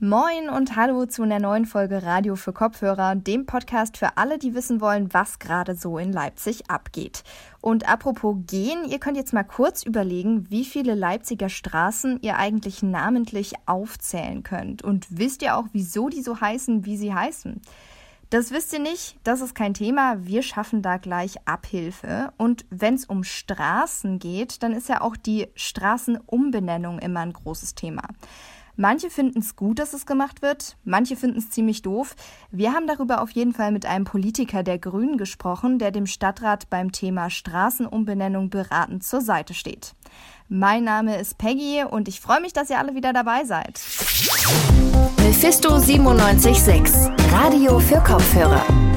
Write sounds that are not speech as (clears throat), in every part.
Moin und hallo zu einer neuen Folge Radio für Kopfhörer, dem Podcast für alle, die wissen wollen, was gerade so in Leipzig abgeht. Und apropos gehen, ihr könnt jetzt mal kurz überlegen, wie viele Leipziger Straßen ihr eigentlich namentlich aufzählen könnt. Und wisst ihr auch, wieso die so heißen, wie sie heißen? Das wisst ihr nicht, das ist kein Thema. Wir schaffen da gleich Abhilfe. Und wenn es um Straßen geht, dann ist ja auch die Straßenumbenennung immer ein großes Thema. Manche finden es gut, dass es gemacht wird, manche finden es ziemlich doof. Wir haben darüber auf jeden Fall mit einem Politiker der Grünen gesprochen, der dem Stadtrat beim Thema Straßenumbenennung beratend zur Seite steht. Mein Name ist Peggy und ich freue mich, dass ihr alle wieder dabei seid. Mephisto 976, Radio für Kopfhörer.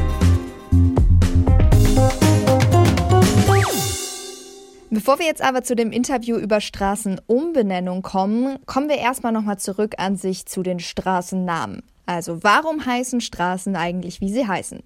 Bevor wir jetzt aber zu dem Interview über Straßenumbenennung kommen, kommen wir erstmal nochmal zurück an sich zu den Straßennamen. Also warum heißen Straßen eigentlich, wie sie heißen?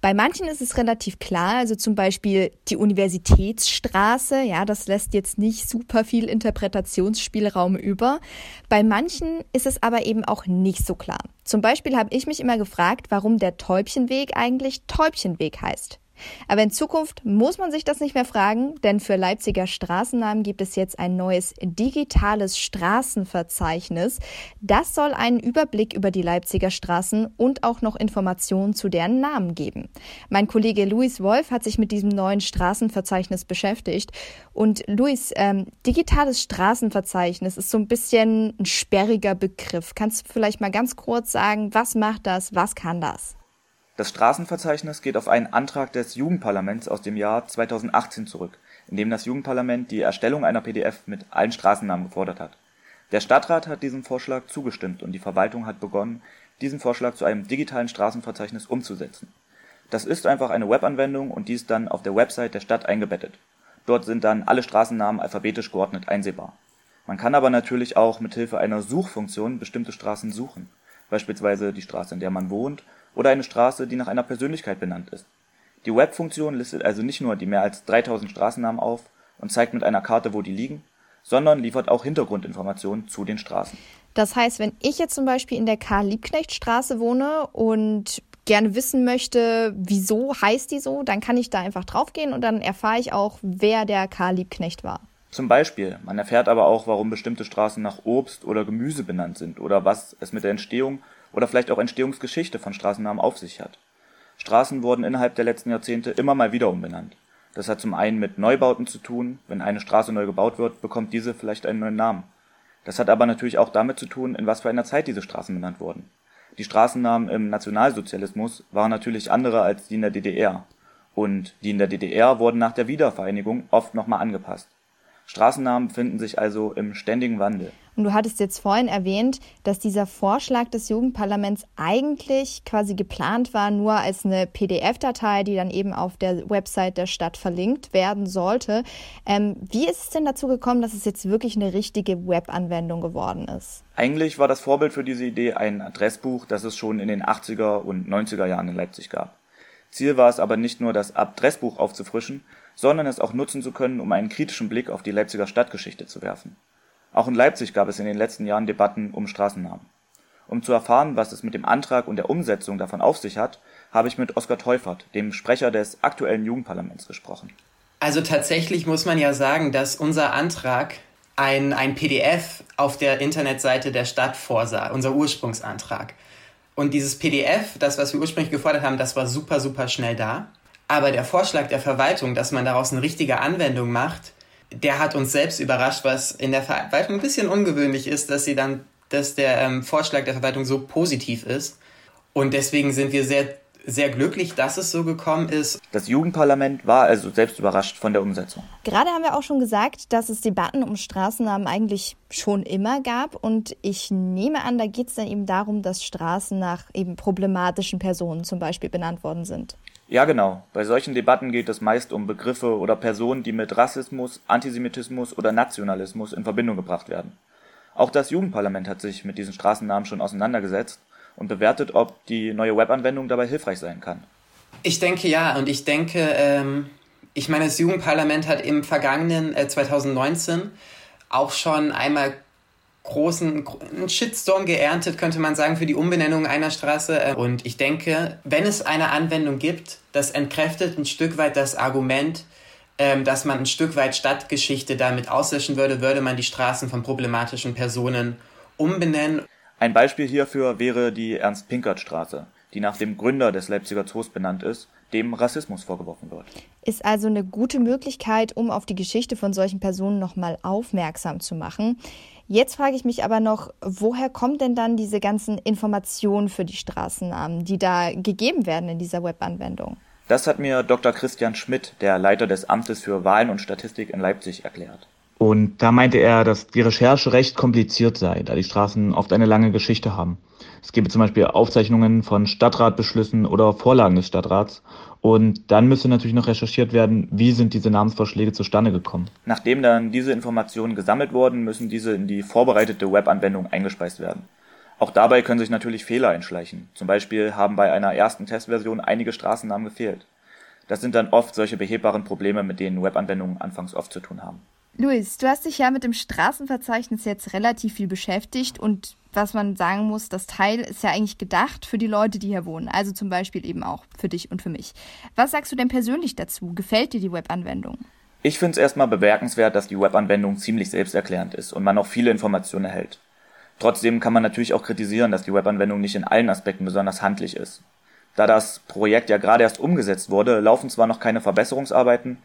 Bei manchen ist es relativ klar, also zum Beispiel die Universitätsstraße, ja, das lässt jetzt nicht super viel Interpretationsspielraum über. Bei manchen ist es aber eben auch nicht so klar. Zum Beispiel habe ich mich immer gefragt, warum der Täubchenweg eigentlich Täubchenweg heißt. Aber in Zukunft muss man sich das nicht mehr fragen, denn für Leipziger Straßennamen gibt es jetzt ein neues digitales Straßenverzeichnis. Das soll einen Überblick über die Leipziger Straßen und auch noch Informationen zu deren Namen geben. Mein Kollege Luis Wolf hat sich mit diesem neuen Straßenverzeichnis beschäftigt. Und Luis, ähm, digitales Straßenverzeichnis ist so ein bisschen ein sperriger Begriff. Kannst du vielleicht mal ganz kurz sagen, was macht das, was kann das? Das Straßenverzeichnis geht auf einen Antrag des Jugendparlaments aus dem Jahr 2018 zurück, in dem das Jugendparlament die Erstellung einer PDF mit allen Straßennamen gefordert hat. Der Stadtrat hat diesem Vorschlag zugestimmt und die Verwaltung hat begonnen, diesen Vorschlag zu einem digitalen Straßenverzeichnis umzusetzen. Das ist einfach eine Webanwendung und die ist dann auf der Website der Stadt eingebettet. Dort sind dann alle Straßennamen alphabetisch geordnet einsehbar. Man kann aber natürlich auch mit Hilfe einer Suchfunktion bestimmte Straßen suchen, beispielsweise die Straße, in der man wohnt oder eine Straße, die nach einer Persönlichkeit benannt ist. Die Webfunktion listet also nicht nur die mehr als 3000 Straßennamen auf und zeigt mit einer Karte, wo die liegen, sondern liefert auch Hintergrundinformationen zu den Straßen. Das heißt, wenn ich jetzt zum Beispiel in der Karl-Liebknecht-Straße wohne und gerne wissen möchte, wieso heißt die so, dann kann ich da einfach draufgehen und dann erfahre ich auch, wer der Karl Liebknecht war. Zum Beispiel. Man erfährt aber auch, warum bestimmte Straßen nach Obst oder Gemüse benannt sind oder was es mit der Entstehung oder vielleicht auch Entstehungsgeschichte von Straßennamen auf sich hat. Straßen wurden innerhalb der letzten Jahrzehnte immer mal wieder umbenannt. Das hat zum einen mit Neubauten zu tun, wenn eine Straße neu gebaut wird, bekommt diese vielleicht einen neuen Namen. Das hat aber natürlich auch damit zu tun, in was für einer Zeit diese Straßen benannt wurden. Die Straßennamen im Nationalsozialismus waren natürlich andere als die in der DDR. Und die in der DDR wurden nach der Wiedervereinigung oft nochmal angepasst. Straßennamen befinden sich also im ständigen Wandel. Und du hattest jetzt vorhin erwähnt, dass dieser Vorschlag des Jugendparlaments eigentlich quasi geplant war, nur als eine PDF-Datei, die dann eben auf der Website der Stadt verlinkt werden sollte. Ähm, wie ist es denn dazu gekommen, dass es jetzt wirklich eine richtige Webanwendung geworden ist? Eigentlich war das Vorbild für diese Idee ein Adressbuch, das es schon in den 80er und 90er Jahren in Leipzig gab. Ziel war es aber nicht nur, das Adressbuch aufzufrischen, sondern es auch nutzen zu können, um einen kritischen Blick auf die Leipziger Stadtgeschichte zu werfen. Auch in Leipzig gab es in den letzten Jahren Debatten um Straßennamen. Um zu erfahren, was es mit dem Antrag und der Umsetzung davon auf sich hat, habe ich mit Oskar Teufert, dem Sprecher des aktuellen Jugendparlaments, gesprochen. Also tatsächlich muss man ja sagen, dass unser Antrag ein, ein PDF auf der Internetseite der Stadt vorsah, unser Ursprungsantrag. Und dieses PDF, das, was wir ursprünglich gefordert haben, das war super, super schnell da. Aber der Vorschlag der Verwaltung, dass man daraus eine richtige Anwendung macht, der hat uns selbst überrascht, was in der Verwaltung ein bisschen ungewöhnlich ist, dass sie dann, dass der ähm, Vorschlag der Verwaltung so positiv ist. Und deswegen sind wir sehr, sehr glücklich, dass es so gekommen ist. Das Jugendparlament war also selbst überrascht von der Umsetzung. Gerade haben wir auch schon gesagt, dass es Debatten um Straßennamen eigentlich schon immer gab. Und ich nehme an, da geht es dann eben darum, dass Straßen nach eben problematischen Personen zum Beispiel benannt worden sind. Ja, genau. Bei solchen Debatten geht es meist um Begriffe oder Personen, die mit Rassismus, Antisemitismus oder Nationalismus in Verbindung gebracht werden. Auch das Jugendparlament hat sich mit diesen Straßennamen schon auseinandergesetzt und bewertet, ob die neue Webanwendung dabei hilfreich sein kann. Ich denke ja, und ich denke, ähm, ich meine, das Jugendparlament hat im vergangenen äh, 2019 auch schon einmal großen einen Shitstorm geerntet, könnte man sagen, für die Umbenennung einer Straße. Und ich denke, wenn es eine Anwendung gibt, das entkräftet ein Stück weit das Argument, ähm, dass man ein Stück weit Stadtgeschichte damit auslöschen würde, würde man die Straßen von problematischen Personen umbenennen. Ein Beispiel hierfür wäre die Ernst-Pinkert-Straße, die nach dem Gründer des Leipziger Zoos benannt ist, dem Rassismus vorgeworfen wird. Ist also eine gute Möglichkeit, um auf die Geschichte von solchen Personen nochmal aufmerksam zu machen. Jetzt frage ich mich aber noch, woher kommen denn dann diese ganzen Informationen für die Straßennamen, die da gegeben werden in dieser Webanwendung? Das hat mir Dr. Christian Schmidt, der Leiter des Amtes für Wahlen und Statistik in Leipzig, erklärt. Und da meinte er, dass die Recherche recht kompliziert sei, da die Straßen oft eine lange Geschichte haben. Es gebe zum Beispiel Aufzeichnungen von Stadtratbeschlüssen oder Vorlagen des Stadtrats. Und dann müsste natürlich noch recherchiert werden, wie sind diese Namensvorschläge zustande gekommen. Nachdem dann diese Informationen gesammelt wurden, müssen diese in die vorbereitete Webanwendung eingespeist werden. Auch dabei können sich natürlich Fehler einschleichen. Zum Beispiel haben bei einer ersten Testversion einige Straßennamen gefehlt. Das sind dann oft solche behebbaren Probleme, mit denen Webanwendungen anfangs oft zu tun haben. Luis, du hast dich ja mit dem Straßenverzeichnis jetzt relativ viel beschäftigt und was man sagen muss, das Teil ist ja eigentlich gedacht für die Leute, die hier wohnen, also zum Beispiel eben auch für dich und für mich. Was sagst du denn persönlich dazu? Gefällt dir die Webanwendung? Ich finde es erstmal bemerkenswert, dass die Webanwendung ziemlich selbsterklärend ist und man auch viele Informationen erhält. Trotzdem kann man natürlich auch kritisieren, dass die Webanwendung nicht in allen Aspekten besonders handlich ist. Da das Projekt ja gerade erst umgesetzt wurde, laufen zwar noch keine Verbesserungsarbeiten,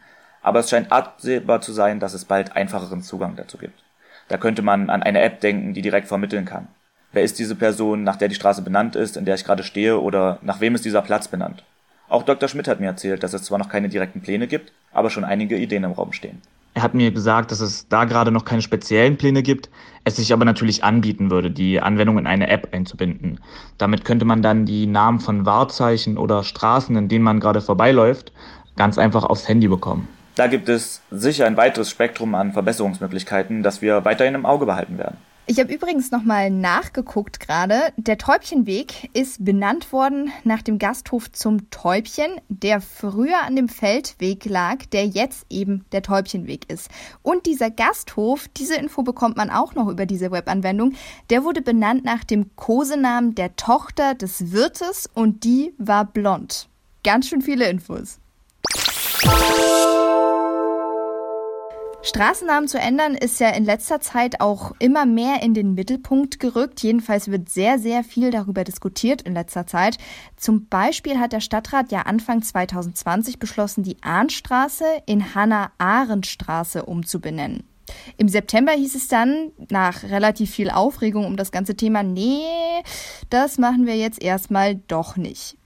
aber es scheint absehbar zu sein, dass es bald einfacheren Zugang dazu gibt. Da könnte man an eine App denken, die direkt vermitteln kann. Wer ist diese Person, nach der die Straße benannt ist, in der ich gerade stehe, oder nach wem ist dieser Platz benannt? Auch Dr. Schmidt hat mir erzählt, dass es zwar noch keine direkten Pläne gibt, aber schon einige Ideen im Raum stehen. Er hat mir gesagt, dass es da gerade noch keine speziellen Pläne gibt, es sich aber natürlich anbieten würde, die Anwendung in eine App einzubinden. Damit könnte man dann die Namen von Wahrzeichen oder Straßen, in denen man gerade vorbeiläuft, ganz einfach aufs Handy bekommen. Da gibt es sicher ein weiteres Spektrum an Verbesserungsmöglichkeiten, das wir weiterhin im Auge behalten werden. Ich habe übrigens nochmal nachgeguckt gerade. Der Täubchenweg ist benannt worden nach dem Gasthof zum Täubchen, der früher an dem Feldweg lag, der jetzt eben der Täubchenweg ist. Und dieser Gasthof, diese Info bekommt man auch noch über diese Webanwendung, der wurde benannt nach dem Kosenamen der Tochter des Wirtes und die war blond. Ganz schön viele Infos. Straßennamen zu ändern ist ja in letzter Zeit auch immer mehr in den Mittelpunkt gerückt. Jedenfalls wird sehr, sehr viel darüber diskutiert in letzter Zeit. Zum Beispiel hat der Stadtrat ja Anfang 2020 beschlossen, die Ahnstraße in Hannah-Arendt-Straße umzubenennen. Im September hieß es dann, nach relativ viel Aufregung um das ganze Thema, nee, das machen wir jetzt erstmal doch nicht.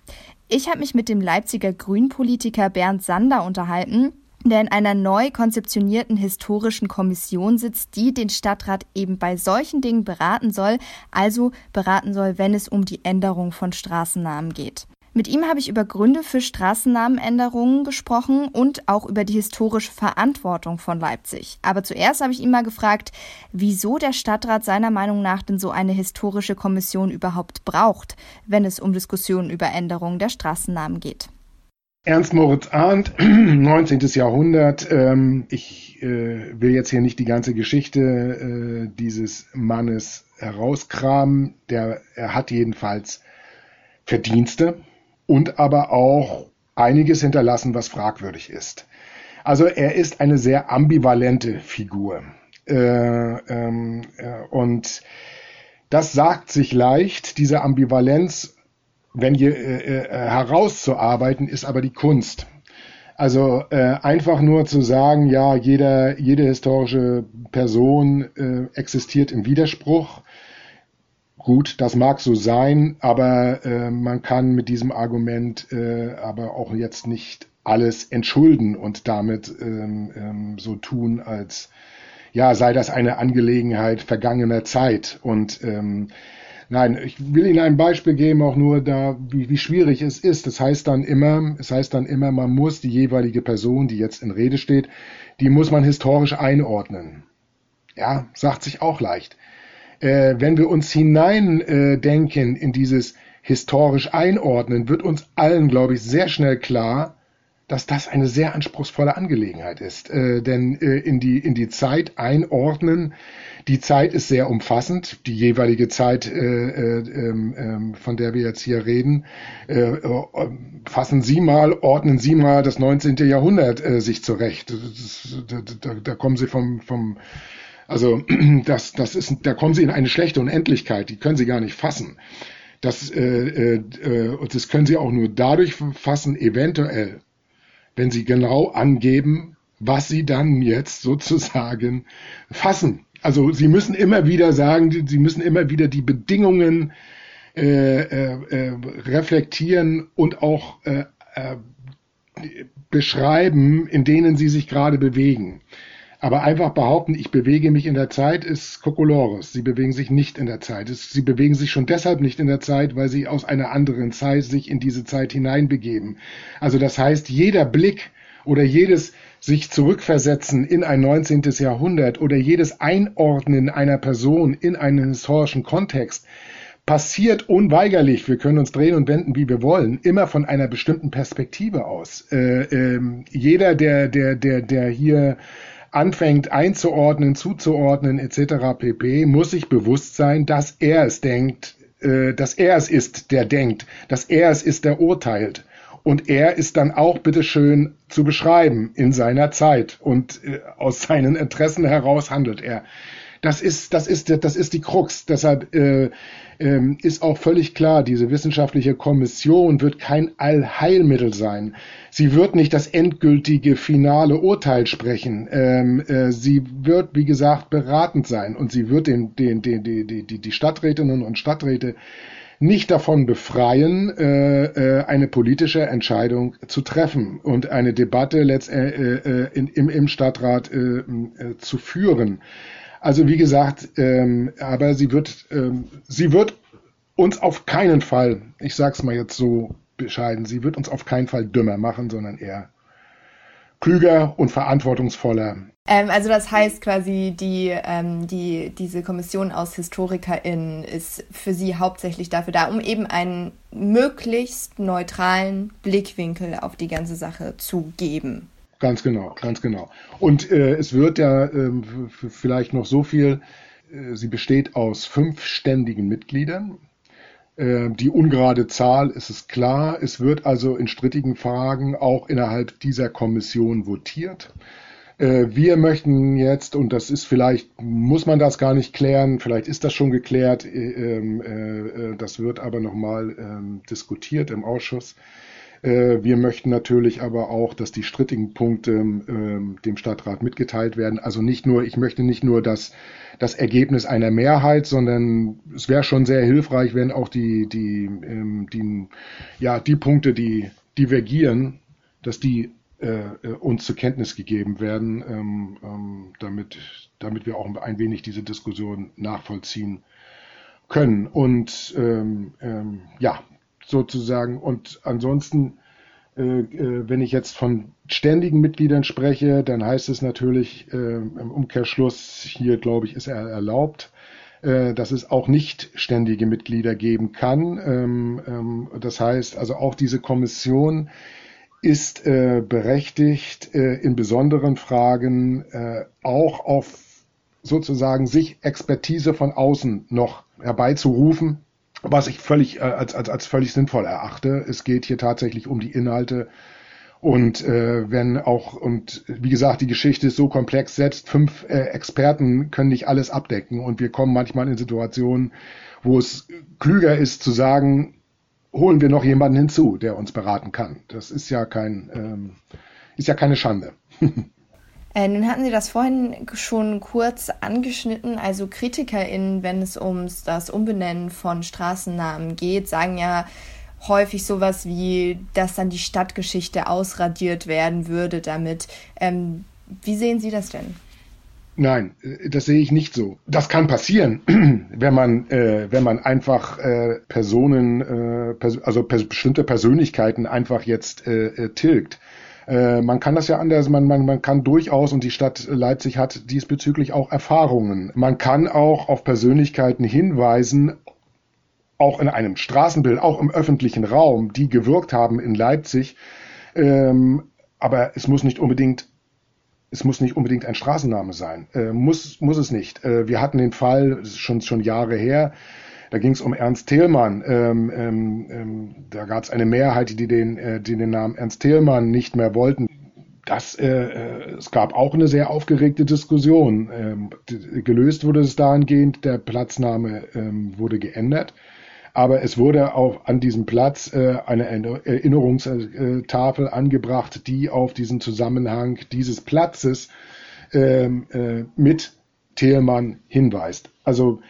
Ich habe mich mit dem Leipziger Grünpolitiker Bernd Sander unterhalten der in einer neu konzeptionierten historischen Kommission sitzt, die den Stadtrat eben bei solchen Dingen beraten soll, also beraten soll, wenn es um die Änderung von Straßennamen geht. Mit ihm habe ich über Gründe für Straßennamenänderungen gesprochen und auch über die historische Verantwortung von Leipzig. Aber zuerst habe ich ihn mal gefragt, wieso der Stadtrat seiner Meinung nach denn so eine historische Kommission überhaupt braucht, wenn es um Diskussionen über Änderungen der Straßennamen geht. Ernst Moritz Arndt, (clears throat) 19. Jahrhundert. Ähm, ich äh, will jetzt hier nicht die ganze Geschichte äh, dieses Mannes herauskramen. Der, er hat jedenfalls Verdienste und aber auch einiges hinterlassen, was fragwürdig ist. Also er ist eine sehr ambivalente Figur. Äh, ähm, äh, und das sagt sich leicht, diese Ambivalenz wenn hier äh, äh, herauszuarbeiten, ist aber die Kunst. Also äh, einfach nur zu sagen, ja, jeder, jede historische Person äh, existiert im Widerspruch. Gut, das mag so sein, aber äh, man kann mit diesem Argument äh, aber auch jetzt nicht alles entschulden und damit ähm, ähm, so tun, als ja, sei das eine Angelegenheit vergangener Zeit. Und ähm, Nein, ich will Ihnen ein Beispiel geben, auch nur da, wie, wie schwierig es ist. Das heißt dann immer, es heißt dann immer, man muss die jeweilige Person, die jetzt in Rede steht, die muss man historisch einordnen. Ja, sagt sich auch leicht. Äh, wenn wir uns hinein äh, in dieses historisch einordnen, wird uns allen, glaube ich, sehr schnell klar, dass das eine sehr anspruchsvolle Angelegenheit ist. Äh, denn äh, in, die, in die Zeit einordnen, die Zeit ist sehr umfassend, die jeweilige Zeit, äh, äh, äh, von der wir jetzt hier reden. Äh, äh, fassen Sie mal, ordnen Sie mal das 19. Jahrhundert sich zurecht. Das, da, da, da kommen Sie vom, vom also (clears throat) das, das ist, da kommen Sie in eine schlechte Unendlichkeit, die können Sie gar nicht fassen. Das, äh, äh, das können Sie auch nur dadurch fassen, eventuell, wenn Sie genau angeben, was Sie dann jetzt sozusagen fassen. Also Sie müssen immer wieder sagen, Sie müssen immer wieder die Bedingungen äh, äh, äh reflektieren und auch äh, äh, beschreiben, in denen Sie sich gerade bewegen. Aber einfach behaupten, ich bewege mich in der Zeit, ist Kokolores. Sie bewegen sich nicht in der Zeit. Sie bewegen sich schon deshalb nicht in der Zeit, weil sie aus einer anderen Zeit sich in diese Zeit hineinbegeben. Also das heißt, jeder Blick oder jedes sich zurückversetzen in ein 19. Jahrhundert oder jedes Einordnen einer Person in einen historischen Kontext passiert unweigerlich, wir können uns drehen und wenden, wie wir wollen, immer von einer bestimmten Perspektive aus. Äh, äh, jeder, der, der, der, der hier anfängt einzuordnen, zuzuordnen etc. pp, muss sich bewusst sein, dass er es denkt, äh, dass er es ist, der denkt, dass er es ist, der urteilt. Und er ist dann auch bitteschön zu beschreiben in seiner Zeit und äh, aus seinen Interessen heraus handelt er. Das ist, das ist, das ist die Krux. Deshalb äh, ähm, ist auch völlig klar, diese wissenschaftliche Kommission wird kein Allheilmittel sein. Sie wird nicht das endgültige finale Urteil sprechen. Ähm, äh, sie wird, wie gesagt, beratend sein und sie wird den, den, den, die, die, die Stadträtinnen und Stadträte nicht davon befreien, äh, äh, eine politische Entscheidung zu treffen und eine Debatte letztendlich äh, äh, in, im, im Stadtrat äh, äh, zu führen. Also wie gesagt, ähm, aber sie wird, ähm, sie wird uns auf keinen Fall, ich sag's mal jetzt so bescheiden, sie wird uns auf keinen Fall dümmer machen, sondern eher klüger und verantwortungsvoller. Ähm, also das heißt quasi, die, ähm, die, diese Kommission aus HistorikerInnen ist für Sie hauptsächlich dafür da, um eben einen möglichst neutralen Blickwinkel auf die ganze Sache zu geben. Ganz genau, ganz genau. Und äh, es wird ja äh, vielleicht noch so viel, äh, sie besteht aus fünf ständigen Mitgliedern. Äh, die ungerade Zahl ist es klar. Es wird also in strittigen Fragen auch innerhalb dieser Kommission votiert. Äh, wir möchten jetzt, und das ist vielleicht, muss man das gar nicht klären, vielleicht ist das schon geklärt, äh, ähm, das wird aber nochmal ähm, diskutiert im Ausschuss. Äh, wir möchten natürlich aber auch, dass die strittigen Punkte ähm, dem Stadtrat mitgeteilt werden. Also nicht nur, ich möchte nicht nur das, das Ergebnis einer Mehrheit, sondern es wäre schon sehr hilfreich, wenn auch die, die, ähm, die, ja, die Punkte, die divergieren, dass die äh, uns zur Kenntnis gegeben werden, ähm, damit, damit wir auch ein wenig diese Diskussion nachvollziehen können. Und ähm, ähm, ja, sozusagen. Und ansonsten, äh, äh, wenn ich jetzt von ständigen Mitgliedern spreche, dann heißt es natürlich äh, im Umkehrschluss, hier glaube ich, ist er erlaubt, äh, dass es auch nicht ständige Mitglieder geben kann. Ähm, ähm, das heißt also auch diese Kommission ist äh, berechtigt, in besonderen Fragen auch auf sozusagen sich Expertise von außen noch herbeizurufen, was ich völlig äh, als, als, als völlig sinnvoll erachte. Es geht hier tatsächlich um die Inhalte. Und äh, wenn auch, und wie gesagt, die Geschichte ist so komplex, selbst fünf äh, Experten können nicht alles abdecken. Und wir kommen manchmal in Situationen, wo es klüger ist zu sagen, holen wir noch jemanden hinzu, der uns beraten kann. Das ist ja kein, ähm, ist ja keine Schande. (laughs) Äh, nun hatten Sie das vorhin schon kurz angeschnitten. Also KritikerInnen, wenn es um das Umbenennen von Straßennamen geht, sagen ja häufig sowas wie, dass dann die Stadtgeschichte ausradiert werden würde damit. Ähm, wie sehen Sie das denn? Nein, das sehe ich nicht so. Das kann passieren, (clears throat) wenn man, äh, wenn man einfach äh, Personen, äh, pers also pers bestimmte Persönlichkeiten einfach jetzt äh, äh tilgt. Äh, man kann das ja anders, man, man, man kann durchaus, und die Stadt Leipzig hat diesbezüglich auch Erfahrungen. Man kann auch auf Persönlichkeiten hinweisen, auch in einem Straßenbild, auch im öffentlichen Raum, die gewirkt haben in Leipzig, ähm, aber es muss nicht unbedingt es muss nicht unbedingt ein Straßenname sein. Äh, muss, muss es nicht. Äh, wir hatten den Fall, das ist schon, schon Jahre her, da ging es um Ernst Thälmann. Ähm, ähm, ähm, da gab es eine Mehrheit, die den, äh, die den Namen Ernst Thälmann nicht mehr wollten. Das, äh, äh es gab auch eine sehr aufgeregte Diskussion. Ähm, gelöst wurde es dahingehend, der Platzname ähm, wurde geändert. Aber es wurde auch an diesem Platz äh, eine Erinnerungstafel angebracht, die auf diesen Zusammenhang dieses Platzes ähm, äh, mit Thälmann hinweist. Also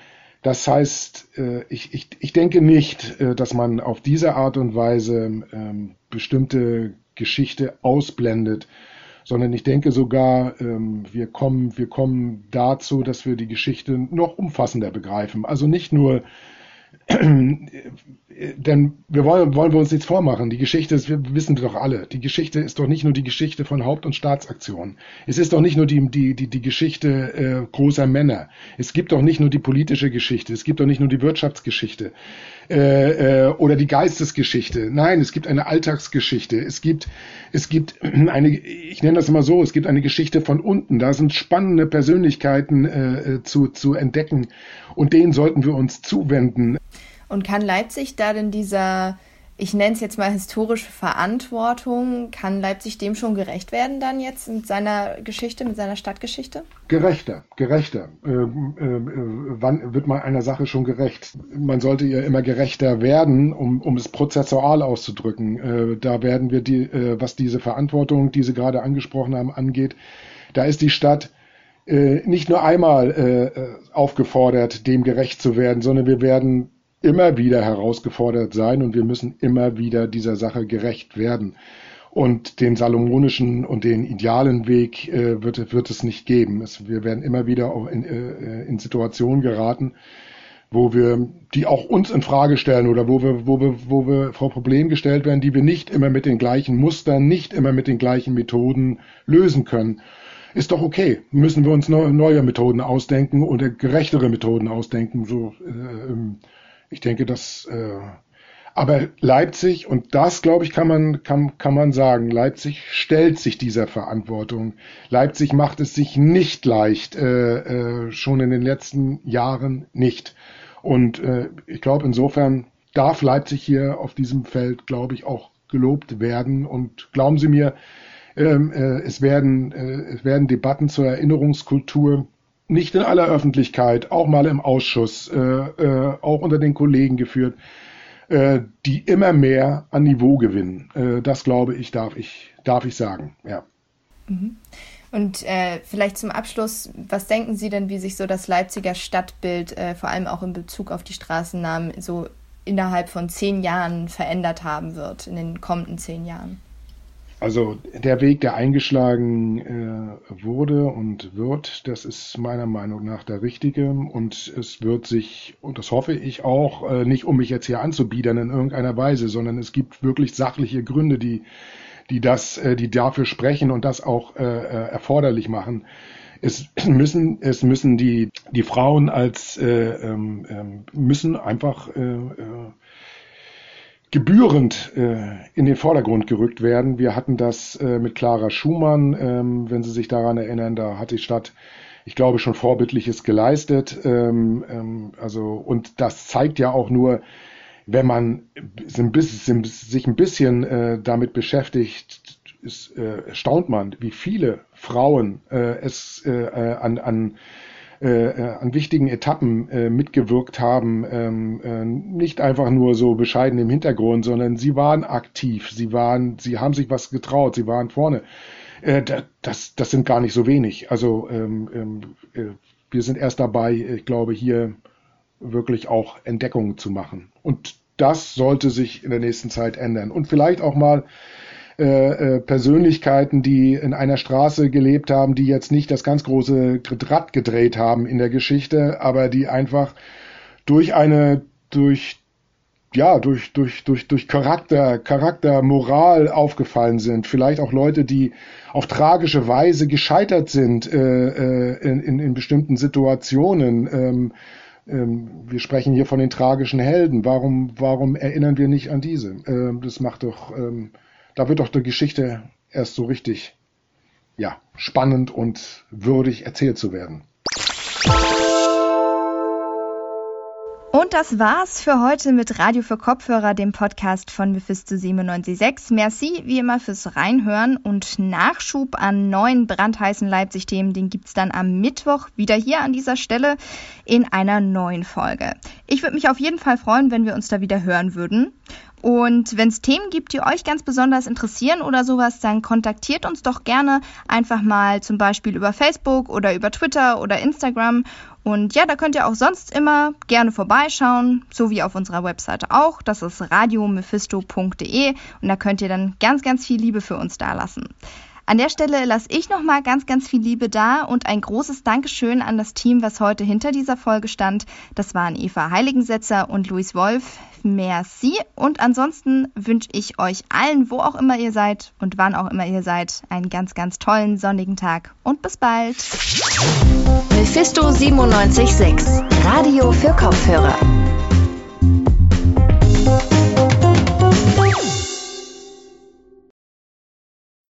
das heißt, äh, ich, ich, ich denke nicht, äh, dass man auf diese Art und Weise ähm, bestimmte Geschichte ausblendet, sondern ich denke sogar, ähm, wir kommen, wir kommen dazu, dass wir die Geschichte noch umfassender begreifen. Also nicht nur (clears throat) denn wir wollen, wollen wir uns nichts vormachen. Die Geschichte ist, wir wissen wir doch alle. Die Geschichte ist doch nicht nur die Geschichte von Haupt- und Staatsaktionen. Es ist doch nicht nur die, die, die, die Geschichte äh, großer Männer. Es gibt doch nicht nur die politische Geschichte. Es gibt doch nicht nur die Wirtschaftsgeschichte äh, äh, oder die Geistesgeschichte. Nein, es gibt eine Alltagsgeschichte. Es gibt, es gibt (clears throat) eine, ich nenne das immer so, es gibt eine Geschichte von unten. Da sind spannende Persönlichkeiten äh, äh zu, zu entdecken und denen sollten wir uns zuwenden. Und kann Leipzig da denn dieser, ich nenne es jetzt mal historische Verantwortung, kann Leipzig dem schon gerecht werden dann jetzt mit seiner Geschichte, mit seiner Stadtgeschichte? Gerechter, gerechter. Äh, äh, wann wird man einer Sache schon gerecht? Man sollte ihr immer gerechter werden, um, um es prozessual auszudrücken. Äh, da werden wir die, äh, was diese Verantwortung, die Sie gerade angesprochen haben, angeht, da ist die Stadt äh, nicht nur einmal äh, aufgefordert, dem gerecht zu werden, sondern wir werden immer wieder herausgefordert sein und wir müssen immer wieder dieser Sache gerecht werden. Und den salomonischen und den idealen Weg äh, wird, wird es nicht geben. Es, wir werden immer wieder in, äh, in Situationen geraten, wo wir, die auch uns in Frage stellen oder wo wir, wo wir, wo wir vor Problemen gestellt werden, die wir nicht immer mit den gleichen Mustern, nicht immer mit den gleichen Methoden lösen können. Ist doch okay. Müssen wir uns neue Methoden ausdenken oder gerechtere Methoden ausdenken. So, äh, ähm, ich denke, dass äh, aber Leipzig, und das, glaube ich, kann man, kann, kann man sagen, Leipzig stellt sich dieser Verantwortung. Leipzig macht es sich nicht leicht, äh, äh, schon in den letzten Jahren nicht. Und äh, ich glaube, insofern darf Leipzig hier auf diesem Feld, glaube ich, auch gelobt werden. Und glauben Sie mir, ähm, äh, es, werden, äh, es werden Debatten zur Erinnerungskultur nicht in aller Öffentlichkeit, auch mal im Ausschuss, äh, äh, auch unter den Kollegen geführt, äh, die immer mehr an Niveau gewinnen. Äh, das glaube ich, darf ich, darf ich sagen, ja. Mhm. Und äh, vielleicht zum Abschluss, was denken Sie denn, wie sich so das Leipziger Stadtbild, äh, vor allem auch in Bezug auf die Straßennamen, so innerhalb von zehn Jahren verändert haben wird, in den kommenden zehn Jahren? Also der Weg, der eingeschlagen äh, wurde und wird, das ist meiner Meinung nach der richtige und es wird sich, und das hoffe ich auch, äh, nicht um mich jetzt hier anzubiedern in irgendeiner Weise, sondern es gibt wirklich sachliche Gründe, die, die das, äh, die dafür sprechen und das auch äh, äh erforderlich machen. Es (clears throat) müssen, es müssen die, die Frauen als, äh, ähm, ähm müssen einfach äh, äh, gebührend äh, in den Vordergrund gerückt werden. Wir hatten das äh, mit Clara Schumann, ähm, wenn Sie sich daran erinnern, da hat die Stadt, ich glaube, schon Vorbildliches geleistet. Ähm, ähm, also und das zeigt ja auch nur, wenn man sich ein bisschen äh, damit beschäftigt, ist, äh, staunt man, wie viele Frauen äh, es äh an, an äh, äh, an wichtigen Etappen äh, mitgewirkt haben, ähm, äh, nicht einfach nur so bescheiden im Hintergrund, sondern sie waren aktiv, sie waren, sie haben sich was getraut, sie waren vorne. Äh, das, das sind gar nicht so wenig. Also ähm, ähm, äh, wir sind erst dabei, ich glaube, hier wirklich auch Entdeckungen zu machen. Und das sollte sich in der nächsten Zeit ändern. Und vielleicht auch mal äh, äh, Persönlichkeiten, die in einer Straße gelebt haben, die jetzt nicht das ganz große Rad gedreht haben in der Geschichte, aber die einfach durch eine, durch ja, durch, durch, durch, durch Charakter, Charakter, Moral aufgefallen sind. Vielleicht auch Leute, die auf tragische Weise gescheitert sind äh, äh in, in, in bestimmten Situationen. Ähm, ähm, wir sprechen hier von den tragischen Helden. Warum, warum erinnern wir nicht an diese? Ähm, das macht doch, ähm, da wird doch die Geschichte erst so richtig ja, spannend und würdig erzählt zu werden. Und das war's für heute mit Radio für Kopfhörer, dem Podcast von Mephisto 976. Merci wie immer fürs Reinhören und Nachschub an neuen brandheißen Leipzig-Themen, den gibt's dann am Mittwoch wieder hier an dieser Stelle in einer neuen Folge. Ich würde mich auf jeden Fall freuen, wenn wir uns da wieder hören würden. Und wenn es Themen gibt, die euch ganz besonders interessieren oder sowas, dann kontaktiert uns doch gerne einfach mal zum Beispiel über Facebook oder über Twitter oder Instagram. Und ja, da könnt ihr auch sonst immer gerne vorbeischauen, so wie auf unserer Webseite auch. Das ist radiomephisto.de und da könnt ihr dann ganz, ganz viel Liebe für uns dalassen. An der Stelle lasse ich nochmal ganz, ganz viel Liebe da und ein großes Dankeschön an das Team, was heute hinter dieser Folge stand. Das waren Eva Heiligensetzer und Luis Wolf. Merci. Und ansonsten wünsche ich euch allen, wo auch immer ihr seid und wann auch immer ihr seid, einen ganz, ganz tollen sonnigen Tag und bis bald. Mephisto 976, Radio für Kopfhörer.